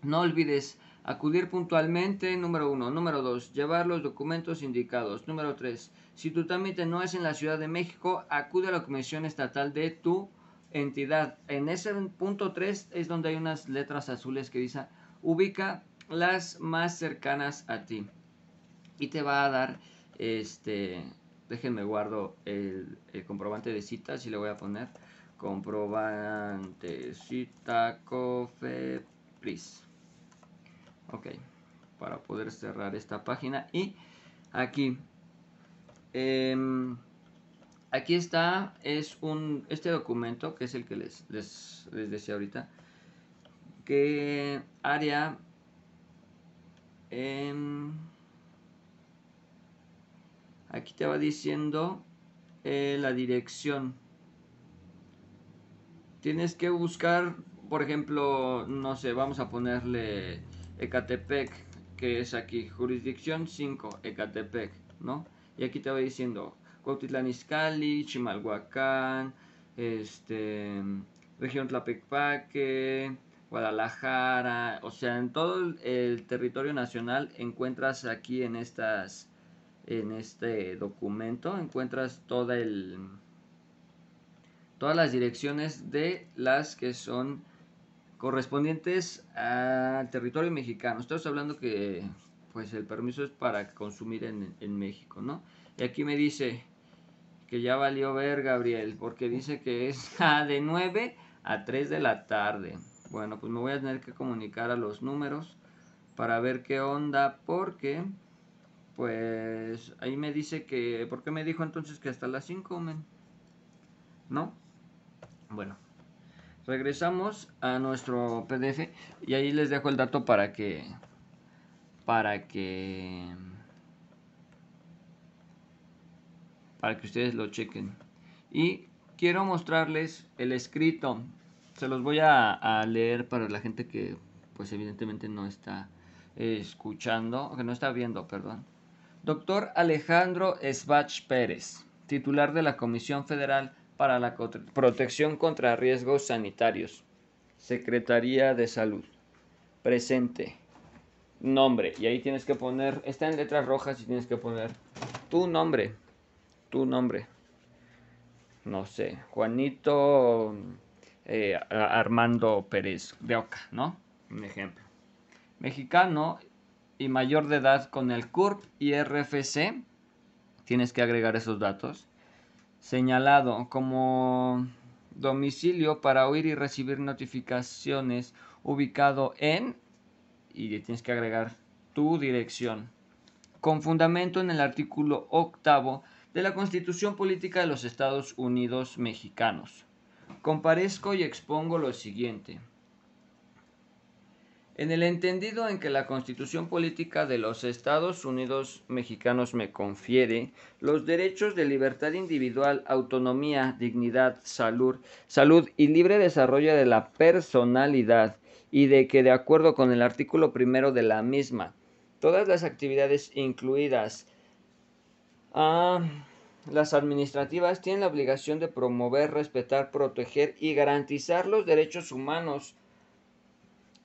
no olvides acudir puntualmente, número uno. Número dos, llevar los documentos indicados. Número tres, si tu trámite no es en la Ciudad de México, acude a la Comisión Estatal de tu entidad. En ese punto 3 es donde hay unas letras azules que dice ubica las más cercanas a ti. Y te va a dar este, déjenme guardo el, el comprobante de citas y le voy a poner comprobante cita cofe please ok para poder cerrar esta página. Y aquí em, aquí está es un este documento que es el que les, les, decía ahorita que área em, aquí te va diciendo eh, la dirección. Tienes que buscar por ejemplo no sé vamos a ponerle Ecatepec, que es aquí, jurisdicción 5, Ecatepec, ¿no? Y aquí te va diciendo Cuautitlán Izcalli, Chimalhuacán, este, región Tlapepaque, Guadalajara, o sea, en todo el, territorio nacional encuentras aquí en estas, en este documento, encuentras toda el, todas las direcciones de las que son correspondientes al territorio mexicano. Estamos hablando que pues el permiso es para consumir en, México, ¿no? Y aquí me dice que ya valió ver Gabriel, porque dice que es de 9 a 3 de la tarde. Bueno, pues me voy a tener que comunicar a los números para ver qué onda, porque pues ahí me dice que, ¿por qué me dijo entonces que hasta las 5, men? ¿No? Bueno, regresamos a nuestro PDF y ahí les dejo el dato para que para que para que ustedes lo chequen. Y quiero mostrarles el escrito. Se los voy a, leer para la gente que pues evidentemente no está escuchando que no está viendo perdón. Doctor Alejandro Esbach Pérez titular de la Comisión Federal para la protección contra riesgos sanitarios. Secretaría de Salud. Presente. Nombre. Y ahí tienes que poner, está en letras rojas y tienes que poner tu nombre. Tu nombre. No sé, Juanito eh, Armando Pérez de Oca, ¿no? Un ejemplo. Mexicano y mayor de edad con el CURP y RFC. Tienes que agregar esos datos señalado como domicilio para oír y recibir notificaciones ubicado en y tienes que agregar tu dirección con fundamento en el artículo octavo de la Constitución Política de los Estados Unidos Mexicanos. Comparezco y expongo lo siguiente. En el entendido en que la Constitución Política de los Estados Unidos Mexicanos me confiere los derechos de libertad individual, autonomía, dignidad, salud, salud y libre desarrollo de la personalidad y de que de acuerdo con el artículo primero de la misma, todas las actividades incluidas a las administrativas tienen la obligación de promover, respetar, proteger y garantizar los derechos humanos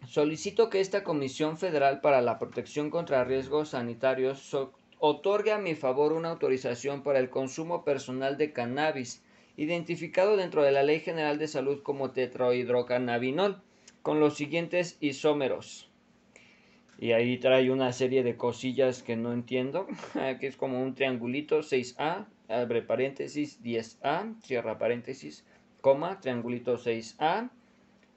Solicito que esta Comisión Federal para la Protección contra Riesgos Sanitarios otorgue a mi favor una autorización para el consumo personal de cannabis, identificado dentro de la Ley General de Salud como tetrahidrocannabinol, con los siguientes isómeros. Y ahí trae una serie de cosillas que no entiendo, que es como un triangulito 6A, abre paréntesis 10A, cierra paréntesis, coma, triangulito 6A,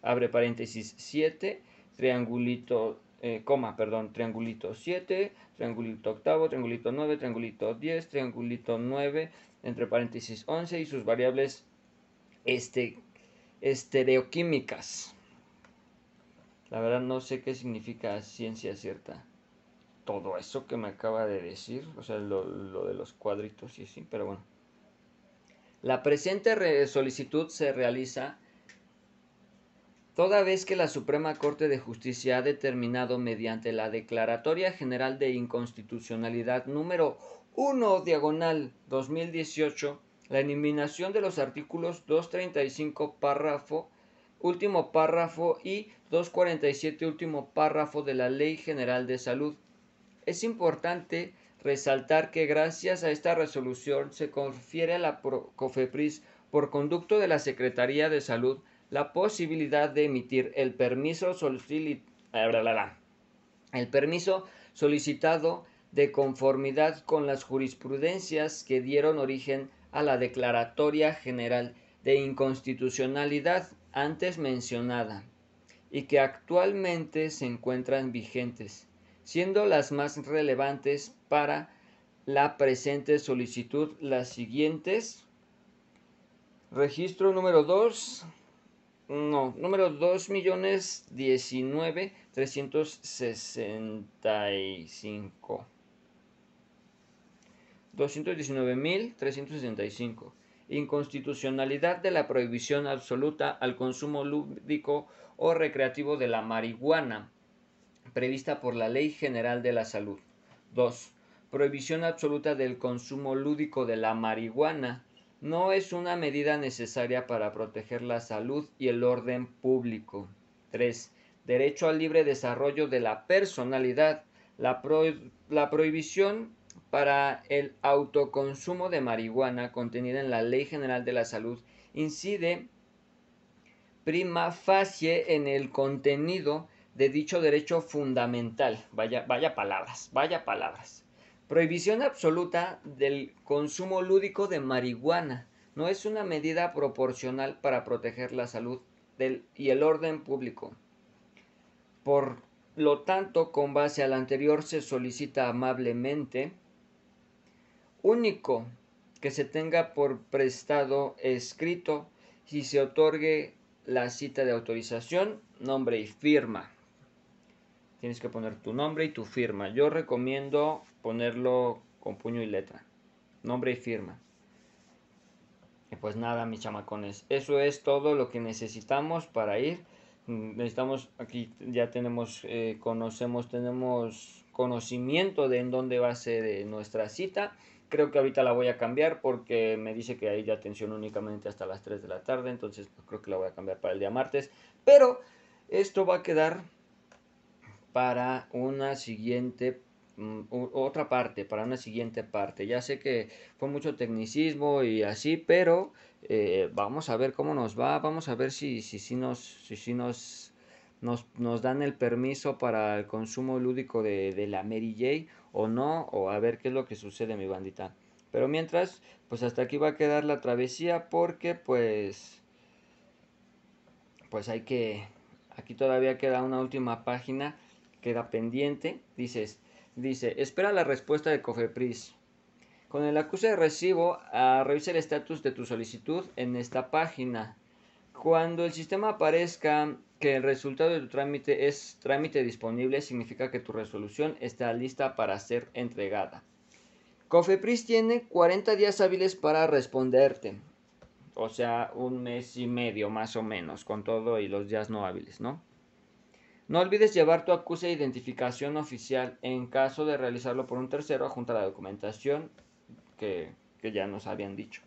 abre paréntesis 7, triangulito, eh, coma, perdón, triangulito 7, triangulito octavo, triangulito 9, triangulito 10, triangulito 9, entre paréntesis 11 y sus variables este, estereoquímicas. La verdad no sé qué significa ciencia cierta. Todo eso que me acaba de decir, o sea, lo, lo de los cuadritos y así, pero bueno. La presente solicitud se realiza toda vez que la Suprema Corte de Justicia ha determinado mediante la Declaratoria General de Inconstitucionalidad número 1 diagonal 2018 la eliminación de los artículos 235 párrafo último párrafo y 247 último párrafo de la Ley General de Salud. Es importante resaltar que gracias a esta resolución se confiere a la COFEPRIS por conducto de la Secretaría de Salud la posibilidad de emitir el permiso, el permiso solicitado de conformidad con las jurisprudencias que dieron origen a la Declaratoria General de Inconstitucionalidad antes mencionada y que actualmente se encuentran vigentes, siendo las más relevantes para la presente solicitud las siguientes. Registro número 2 no, número 2 millones 19 365. 219.365. Inconstitucionalidad de la prohibición absoluta al consumo lúdico o recreativo de la marihuana, prevista por la Ley General de la Salud. 2. Prohibición absoluta del consumo lúdico de la marihuana, no es una medida necesaria para proteger la salud y el orden público. 3. Derecho al libre desarrollo de la personalidad. La, prohibición para el autoconsumo de marihuana contenida en la Ley General de la Salud incide prima facie en el contenido de dicho derecho fundamental. Vaya, vaya palabras, vaya palabras. Prohibición absoluta del consumo lúdico de marihuana. No es una medida proporcional para proteger la salud y el orden público. Por lo tanto, con base al anterior se solicita amablemente único que se tenga por prestado escrito y se otorgue la cita de autorización, nombre y firma. Tienes que poner tu nombre y tu firma. Yo recomiendo ponerlo con puño y letra. Nombre y firma. Pues nada, mis chamacones. Eso es todo lo que necesitamos para ir. Mm, necesitamos, aquí ya tenemos, eh, conocemos, tenemos conocimiento de en dónde va a ser eh, nuestra cita. Creo que ahorita la voy a cambiar porque me dice que hay de atención únicamente hasta las 3 de la tarde. Entonces creo que la voy a cambiar para el día martes. Pero esto va a quedar para una siguiente Mm, otra parte, para una siguiente parte. Ya sé que fue mucho tecnicismo y así, pero eh, vamos a ver cómo nos va, vamos a ver si, si, si, nos, si, nos, nos, nos, dan el permiso para el consumo lúdico de, de la Mary J o no, o a ver qué es lo que sucede, mi bandita. Pero mientras, pues hasta aquí va a quedar la travesía porque pues, pues hay que, aquí todavía queda una última página, queda pendiente, dices, Dice, espera la respuesta de Cofepris. Con el acuse de recibo, revisa el estatus de tu solicitud en esta página. Cuando el sistema aparezca que el resultado de tu trámite es trámite disponible, significa que tu resolución está lista para ser entregada. Cofepris tiene 40 días hábiles para responderte. O sea, un mes y medio más o menos, con todo y los días no hábiles, ¿no? No olvides llevar tu acuse de identificación oficial. En caso de realizarlo por un tercero, junto a la documentación que, que ya nos habían dicho.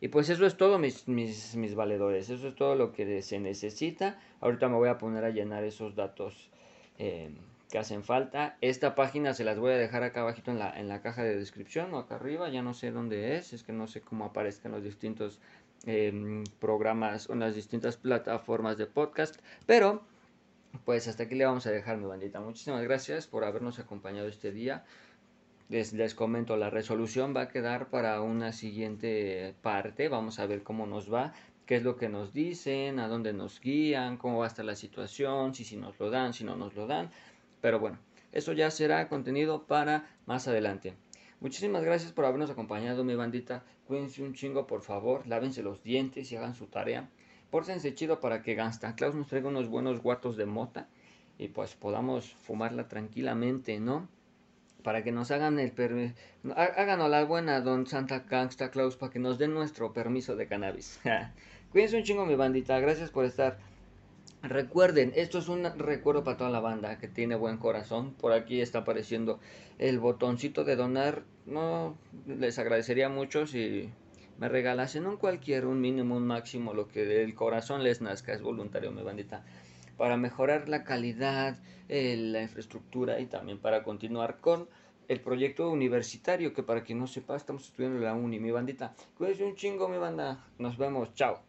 Y pues eso es todo, mis, mis, mis, valedores. Eso es todo lo que se necesita. Ahorita me voy a poner a llenar esos datos eh, que hacen falta. Esta página se las voy a dejar acá abajito en la, en la caja de descripción o acá arriba. Ya no sé dónde es. Es que no sé cómo aparezcan los distintos eh, programas o las distintas plataformas de podcast. Pero pues hasta aquí le vamos a dejar mi bandita. Muchísimas gracias por habernos acompañado este día. Les, les, comento, la resolución va a quedar para una siguiente parte. Vamos a ver cómo nos va, qué es lo que nos dicen, a dónde nos guían, cómo va a estar la situación, si, si nos lo dan, si no nos lo dan. Pero bueno, eso ya será contenido para más adelante. Muchísimas gracias por habernos acompañado, mi bandita. Cuídense un chingo, por favor. Lávense los dientes y hagan su tarea. Pórtense chido para que Gangsta Klaus nos traiga unos buenos guatos de mota y pues podamos fumarla tranquilamente, ¿no? para que nos hagan el permiso, háganos la buena, don Santa Gangsta Claus, para que nos den nuestro permiso de cannabis. Cuídense un chingo, mi bandita, gracias por estar. Recuerden, esto es un recuerdo para toda la banda que tiene buen corazón. Por aquí está apareciendo el botoncito de donar. No, les agradecería mucho si me regalasen un cualquier, un mínimo, un máximo, lo que del corazón les nazca. Es voluntario, mi bandita para mejorar la calidad, eh, la infraestructura y también para continuar con el proyecto universitario, que para quien no sepa, estamos estudiando la uni, mi bandita. Cuídense un chingo, mi banda. Nos vemos, chao.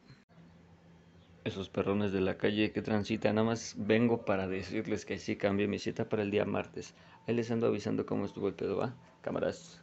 Esos perrones de la calle que transitan, nada más vengo para decirles que sí cambié mi cita para el día martes. Ahí les ando avisando cómo estuvo el pedo, ¿va? Cámaras.